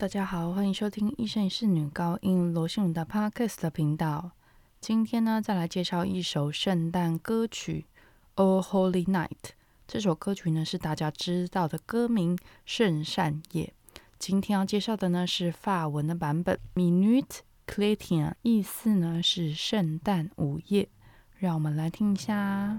大家好，欢迎收听《一生一世女高音罗信的 Podcast 的频道。今天呢，再来介绍一首圣诞歌曲《O Holy Night》。这首歌曲呢，是大家知道的歌名《圣善夜》。今天要介绍的呢，是法文的版本《Minute Chrétien》，意思呢是圣诞午夜。让我们来听一下。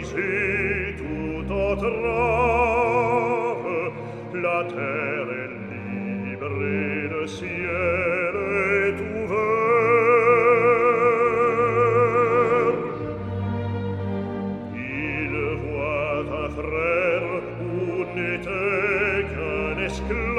brisée toute entrave, la terre est libre et le ciel est ouvert. Il voit un frère où n'était qu'un esclave,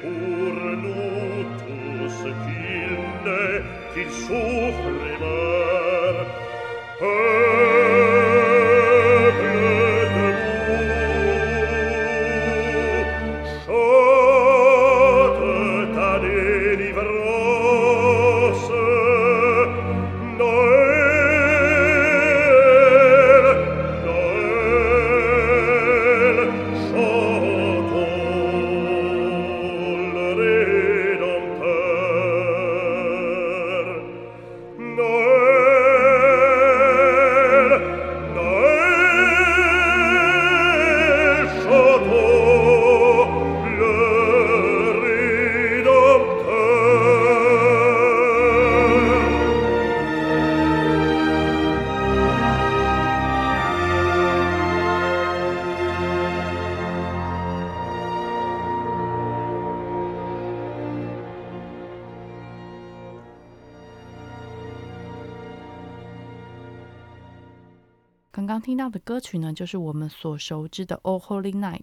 pur lutus kilde til suffrimer Shote ta delivrò 刚刚听到的歌曲呢，就是我们所熟知的《O Holy Night》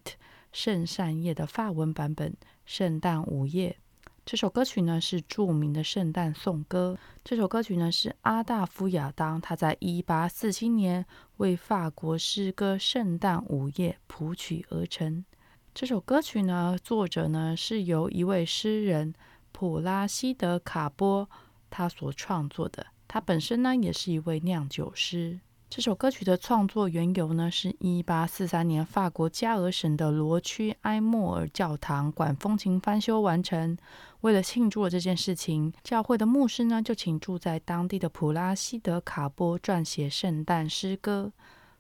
圣善夜的法文版本《圣诞午夜》。这首歌曲呢是著名的圣诞颂歌。这首歌曲呢是阿大夫亚当他在一八四七年为法国诗歌《圣诞午夜》谱曲而成。这首歌曲呢，作者呢是由一位诗人普拉西德卡波他所创作的。他本身呢也是一位酿酒师。这首歌曲的创作缘由呢，是一八四三年法国加尔省的罗区埃莫尔教堂管风琴翻修完成。为了庆祝了这件事情，教会的牧师呢就请住在当地的普拉西德卡波撰写圣诞诗歌。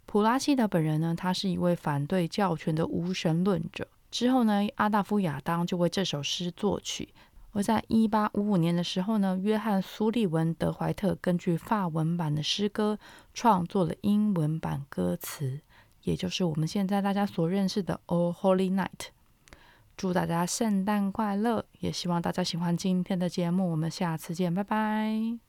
普拉西德本人呢，他是一位反对教权的无神论者。之后呢，阿大夫亚当就为这首诗作曲。而在一八五五年的时候呢，约翰苏利文德怀特根据法文版的诗歌创作了英文版歌词，也就是我们现在大家所认识的《All Holy Night》。祝大家圣诞快乐，也希望大家喜欢今天的节目。我们下次见，拜拜。